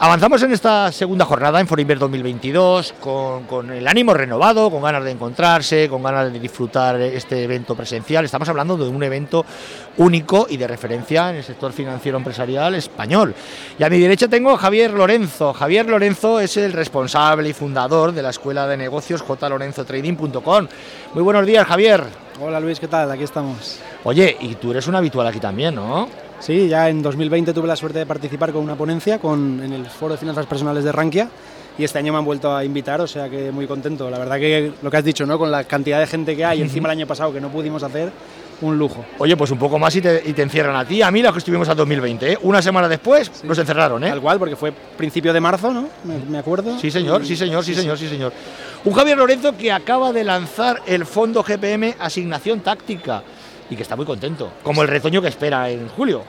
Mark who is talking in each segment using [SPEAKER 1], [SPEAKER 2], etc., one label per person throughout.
[SPEAKER 1] Avanzamos en esta segunda jornada en Forinver 2022 con, con, el ánimo renovado, con ganas de encontrarse, con ganas de disfrutar este evento presencial. Estamos hablando de un evento único y de referencia en el sector financiero empresarial español. Y a mi derecha tengo a Javier Lorenzo. Javier Lorenzo es el responsable y fundador de la Escuela de Negocios jlorenzotrading.com. Muy buenos días, Javier.
[SPEAKER 2] Hola Luis, ¿qué tal? Aquí estamos.
[SPEAKER 1] Oye, y tú eres un habitual aquí también, ¿no?
[SPEAKER 2] Sí, ya en 2020 tuve la suerte de participar con una ponencia con, en el Foro de Finanzas Personales de Rankia y este año me han vuelto a invitar, o sea que muy contento. La verdad que lo que has dicho, ¿no? Con la cantidad de gente que hay, encima el año pasado que no pudimos hacer, un lujo.
[SPEAKER 1] Oye, pues un poco más y te, y te encierran a ti, a mí, los que estuvimos a 2020, ¿eh? Una semana después sí. nos encerraron, ¿eh?
[SPEAKER 2] Tal cual, porque fue principio de marzo, ¿no? Me, me acuerdo.
[SPEAKER 1] Sí, señor, sí, señor, sí, señor, sí, señor. Un Javier Lorenzo que acaba de lanzar el fondo GPM Asignación Táctica y que está muy contento, como el retoño que espera en julio.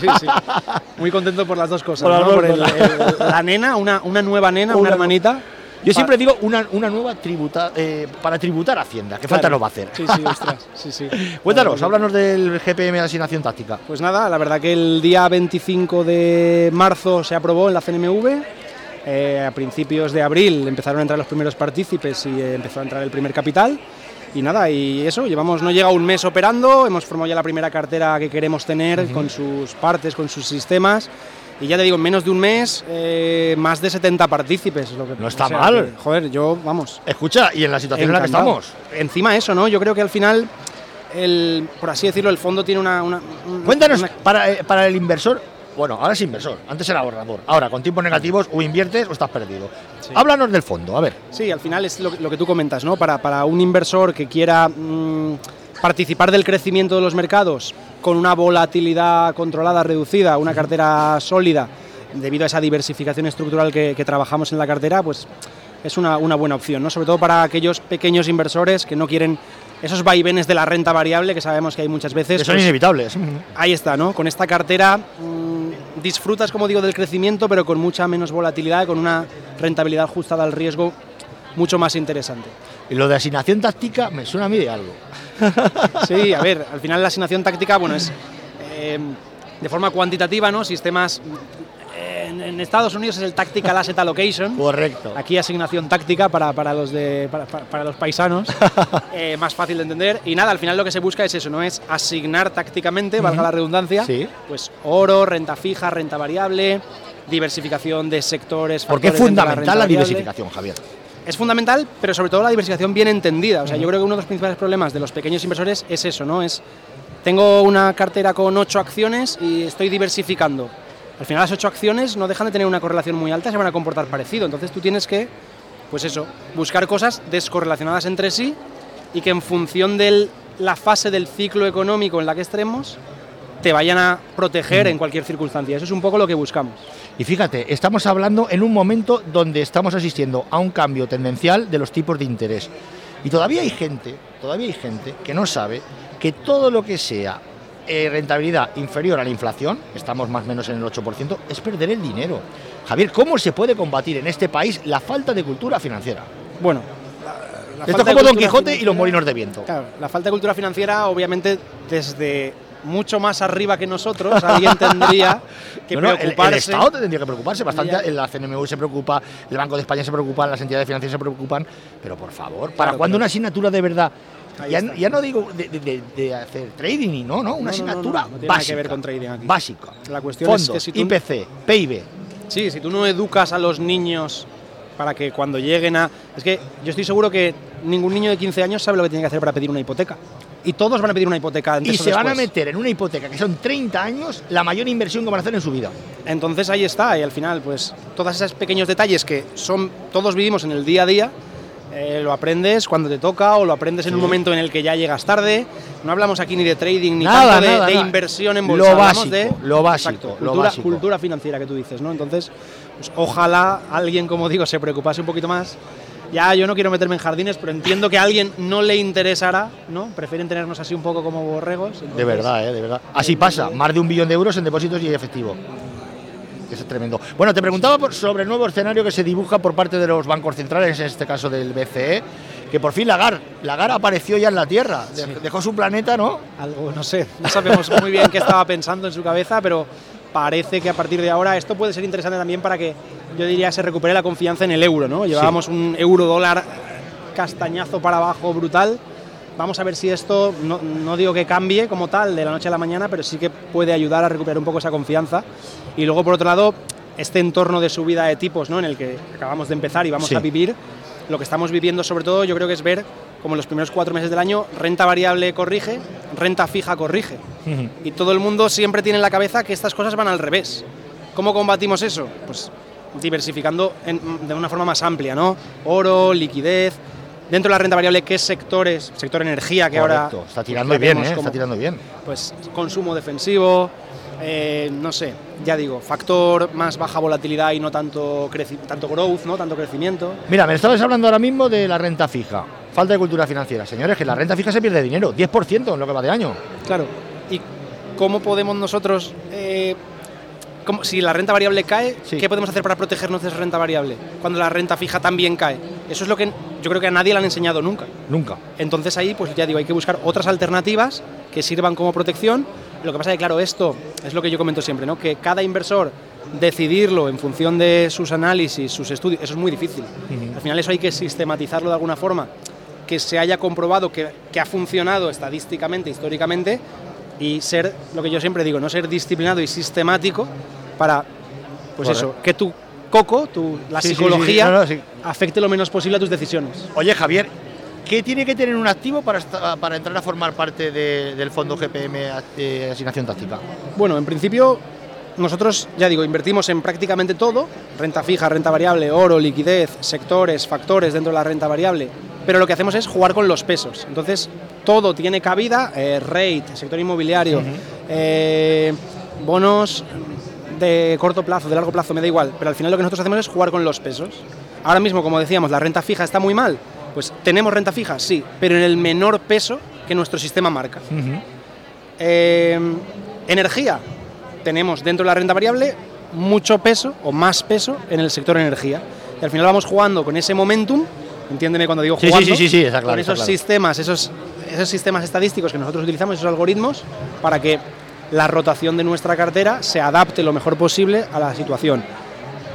[SPEAKER 2] sí, sí. Muy contento por las dos cosas. Por, ¿no? por el, el, la nena, una, una nueva nena, una, una hermanita.
[SPEAKER 1] Yo siempre digo una, una nueva tributa, eh, para tributar a Hacienda, que claro. falta nos va a hacer.
[SPEAKER 2] Sí, sí, ostras. Sí, sí.
[SPEAKER 1] Cuéntanos, háblanos del GPM de asignación táctica.
[SPEAKER 2] Pues nada, la verdad que el día 25 de marzo se aprobó en la CNMV. Eh, a principios de abril empezaron a entrar los primeros partícipes y eh, empezó a entrar el primer capital. Y nada, y eso, llevamos, no llega un mes operando, hemos formado ya la primera cartera que queremos tener uh -huh. con sus partes, con sus sistemas. Y ya te digo, en menos de un mes, eh, más de 70 partícipes. Lo que,
[SPEAKER 1] no está o sea, mal.
[SPEAKER 2] Que, joder, yo, vamos.
[SPEAKER 1] Escucha, y en la situación encantado. en la que estamos.
[SPEAKER 2] Encima eso, ¿no? Yo creo que al final, el, por así decirlo, el fondo tiene una... una
[SPEAKER 1] Cuéntanos, una... Para, eh, para el inversor, bueno, ahora es inversor, antes era ahorrador. Ahora, con tiempos negativos, o inviertes o estás perdido. Sí. Háblanos del fondo, a ver.
[SPEAKER 2] Sí, al final es lo, lo que tú comentas, ¿no? Para, para un inversor que quiera mmm, participar del crecimiento de los mercados con una volatilidad controlada, reducida, una cartera sólida, debido a esa diversificación estructural que, que trabajamos en la cartera, pues es una, una buena opción, ¿no? Sobre todo para aquellos pequeños inversores que no quieren esos vaivenes de la renta variable que sabemos que hay muchas veces.
[SPEAKER 1] Que son pues, inevitables.
[SPEAKER 2] Ahí está, ¿no? Con esta cartera mmm, disfrutas, como digo, del crecimiento, pero con mucha menos volatilidad, con una rentabilidad ajustada al riesgo mucho más interesante.
[SPEAKER 1] Y lo de asignación táctica me suena a mí de algo.
[SPEAKER 2] sí, a ver, al final la asignación táctica, bueno, es eh, de forma cuantitativa, ¿no? Sistemas en, Estados Unidos es el Tactical Asset Allocation.
[SPEAKER 1] Correcto.
[SPEAKER 2] Aquí asignación táctica para, para los, de, para, para los paisanos, eh, más fácil de entender. Y nada, al final lo que se busca es eso, ¿no? Es asignar tácticamente, uh -huh. valga la redundancia,
[SPEAKER 1] sí.
[SPEAKER 2] pues oro, renta fija, renta variable, diversificación de sectores.
[SPEAKER 1] Porque es fundamental la, la diversificación, Javier
[SPEAKER 2] es fundamental, pero sobre todo la diversificación bien entendida. O sea, yo creo que uno de los principales problemas de los pequeños inversores es eso, ¿no? Es tengo una cartera con ocho acciones y estoy diversificando. Al final las ocho acciones no dejan de tener una correlación muy alta, se van a comportar parecido. Entonces tú tienes que, pues eso, buscar cosas descorrelacionadas entre sí y que en función de la fase del ciclo económico en la que estemos, te vayan a proteger mm. en cualquier circunstancia. Eso es un poco lo que buscamos.
[SPEAKER 1] Y fíjate, estamos hablando en un momento donde estamos asistiendo a un cambio tendencial de los tipos de interés. Y todavía hay gente, todavía hay gente que no sabe que todo lo que sea eh, rentabilidad inferior a la inflación, estamos más o menos en el 8%, es perder el dinero. Javier, ¿cómo se puede combatir en este país la falta de cultura financiera?
[SPEAKER 2] Bueno,
[SPEAKER 1] la, la Esto es como Don Quijote y los molinos de viento.
[SPEAKER 2] Claro, la falta de cultura financiera, obviamente, desde mucho más arriba que nosotros, alguien tendría que preocuparse.
[SPEAKER 1] El, el, Estado tendría que preocuparse bastante, ya. la CNMV se preocupa, el Banco de España se preocupa, las entidades financieras se preocupan, pero por favor, ¿para claro, cuándo una asignatura de verdad? Ya, ya, no digo de, de, de, hacer trading y no, no, una no, asignatura
[SPEAKER 2] no,
[SPEAKER 1] básica.
[SPEAKER 2] que ver con trading aquí.
[SPEAKER 1] Básica.
[SPEAKER 2] La cuestión
[SPEAKER 1] Fondos,
[SPEAKER 2] es que si tú,
[SPEAKER 1] IPC, PIB.
[SPEAKER 2] Sí, si tú no educas a los niños para que cuando lleguen a... Es que yo estoy seguro que ningún niño de 15 años sabe lo que tiene que hacer para pedir una hipoteca. Y todos van a pedir una hipoteca antes
[SPEAKER 1] Y se
[SPEAKER 2] después.
[SPEAKER 1] van a meter en una hipoteca que son 30 años la mayor inversión que van a hacer en su vida.
[SPEAKER 2] Entonces ahí está, y al final, pues todos esos pequeños detalles que son todos vivimos en el día a día, eh, lo aprendes cuando te toca o lo aprendes sí. en un momento en el que ya llegas tarde. No hablamos aquí ni de trading ni
[SPEAKER 1] nada,
[SPEAKER 2] tanto de,
[SPEAKER 1] nada,
[SPEAKER 2] de
[SPEAKER 1] nada.
[SPEAKER 2] inversión en bolsa.
[SPEAKER 1] Lo básico,
[SPEAKER 2] de,
[SPEAKER 1] lo básico,
[SPEAKER 2] exacto,
[SPEAKER 1] lo
[SPEAKER 2] cultura,
[SPEAKER 1] básico.
[SPEAKER 2] cultura financiera que tú dices, ¿no? Entonces, pues, ojalá alguien, como digo, se preocupase un poquito más. Ya yo no quiero meterme en jardines, pero entiendo que a alguien no le interesará, ¿no? Prefieren tenernos así un poco como borregos. Entonces,
[SPEAKER 1] de verdad, ¿eh? De verdad. Así pasa, más de un billón de euros en depósitos y efectivo. Eso es tremendo. Bueno, te preguntaba sobre el nuevo escenario que se dibuja por parte de los bancos centrales, en este caso del BCE, que por fin Lagar, Lagar apareció ya en la Tierra, dejó su planeta, ¿no?
[SPEAKER 2] Algo, no sé, no sabemos muy bien qué estaba pensando en su cabeza, pero parece que a partir de ahora esto puede ser interesante también para que yo diría se recupere la confianza en el euro, ¿no? Llevábamos un euro dólar castañazo para abajo brutal. Vamos a ver si esto, no, no, digo que cambie como tal de la noche a la mañana, pero sí que puede ayudar a recuperar un poco esa confianza. Y luego, por otro lado, este entorno de subida de tipos ¿no? en el que acabamos de empezar y vamos a vivir, lo que estamos viviendo sobre todo yo creo que es ver como en los primeros cuatro meses del año renta variable corrige, renta fija corrige. Y todo el mundo siempre tiene en la cabeza que estas cosas van al revés. ¿Cómo combatimos eso? Pues diversificando de una forma más amplia, ¿no? Oro, liquidez. Dentro de la renta variable, ¿qué sectores? Sector energía, que ahora...
[SPEAKER 1] Está tirando bien, ¿eh? Está tirando bien.
[SPEAKER 2] Pues consumo defensivo, eh, no sé, ya digo, factor más baja volatilidad y no tanto, tanto growth, ¿no? tanto crecimiento.
[SPEAKER 1] Mira, me estabas hablando ahora mismo de la renta fija. Falta de cultura financiera. Señores, que la renta fija se pierde dinero, 10% en lo que va de año.
[SPEAKER 2] Claro. ¿Y cómo podemos nosotros, eh, si la renta variable cae, qué podemos hacer para protegernos de esa renta variable? Cuando la renta fija también cae. Eso es lo que yo creo que a nadie le han enseñado nunca.
[SPEAKER 1] Nunca.
[SPEAKER 2] Entonces ahí, pues ya digo, hay que buscar otras alternativas que sirvan como protección lo que pasa es que, claro, esto es lo que yo comento siempre, ¿no? que cada inversor decidirlo en función de sus análisis, sus estudios, eso es muy difícil. Al final eso hay que sistematizarlo de alguna forma, que se haya comprobado que, ha funcionado estadísticamente, históricamente, y ser, lo que yo siempre digo, no ser disciplinado y sistemático para, pues eso, que tu coco, tu, la psicología, afecte lo menos posible a tus decisiones.
[SPEAKER 1] Oye, Javier, ¿Qué tiene que tener un activo para, para entrar a formar parte del fondo GPM de asignación táctica?
[SPEAKER 2] Bueno, en principio nosotros, ya digo, invertimos en prácticamente todo, renta fija, renta variable, oro, liquidez, sectores, factores dentro de la renta variable, pero lo que hacemos es jugar con los pesos. Entonces, todo tiene cabida, eh, rate, sector inmobiliario, eh, bonos de corto plazo, de largo plazo, me da igual, pero al final lo que nosotros hacemos es jugar con los pesos. Ahora mismo, como decíamos, la renta fija está muy mal, pues tenemos renta fija, sí, pero en el menor peso que nuestro sistema marca. Eh, energía, tenemos dentro de la renta variable mucho peso o más peso en el sector energía. Y al final vamos jugando con ese momentum, entiéndeme cuando digo jugando,
[SPEAKER 1] sí, sí, sí, claro,
[SPEAKER 2] con esos sistemas, esos, esos sistemas estadísticos que nosotros utilizamos, esos algoritmos, para que la rotación de nuestra cartera se adapte lo mejor posible a la situación.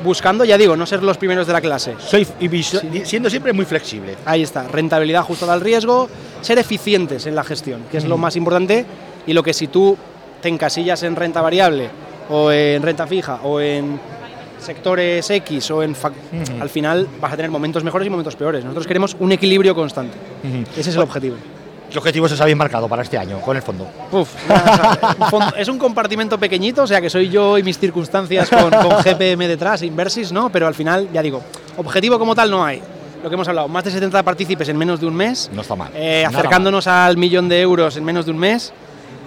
[SPEAKER 2] Buscando, ya digo, no ser los primeros de la clase.
[SPEAKER 1] Soy y siendo siempre muy flexible.
[SPEAKER 2] Ahí está, rentabilidad ajustada al riesgo, ser eficientes en la gestión, que es lo más importante y lo que si tú te encasillas en renta variable o en renta fija o en sectores X o en al final vas a tener momentos mejores y momentos peores. Nosotros queremos un equilibrio constante. Ese es el objetivo.
[SPEAKER 1] ¿Qué objetivos os habéis marcado para este año con el fondo?
[SPEAKER 2] es un compartimento pequeñito, o sea que soy yo y mis circunstancias con, GPM detrás, Inversis, ¿no? Pero al final, ya digo, objetivo como tal no hay. Lo que hemos hablado, más de 70 partícipes en menos de un mes.
[SPEAKER 1] No está mal.
[SPEAKER 2] Eh, acercándonos al millón de euros en menos de un mes.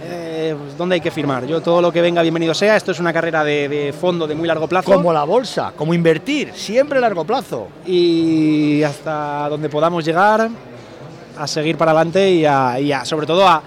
[SPEAKER 2] Eh, pues, ¿Dónde hay que firmar? Yo todo lo que venga, bienvenido sea. Esto es una carrera de, de, fondo de muy largo plazo.
[SPEAKER 1] Como la bolsa, como invertir, siempre a largo plazo.
[SPEAKER 2] Y hasta donde podamos llegar, a seguir para adelante y, a, sobre todo a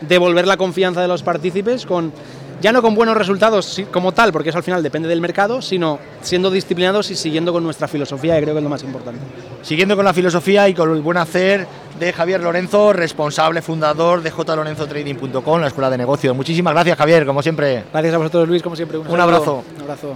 [SPEAKER 2] devolver la confianza de los partícipes con ya no con buenos resultados como tal, porque eso al final depende del mercado, sino siendo disciplinados y siguiendo con nuestra filosofía, que creo que es lo más importante.
[SPEAKER 1] Siguiendo con la filosofía y con el buen hacer de Javier Lorenzo, responsable fundador de jlorenzotrading.com, la escuela de negocios. Muchísimas gracias, Javier, como siempre.
[SPEAKER 2] Gracias a vosotros, Luis, como siempre.
[SPEAKER 1] Un, un abrazo.
[SPEAKER 2] Un abrazo.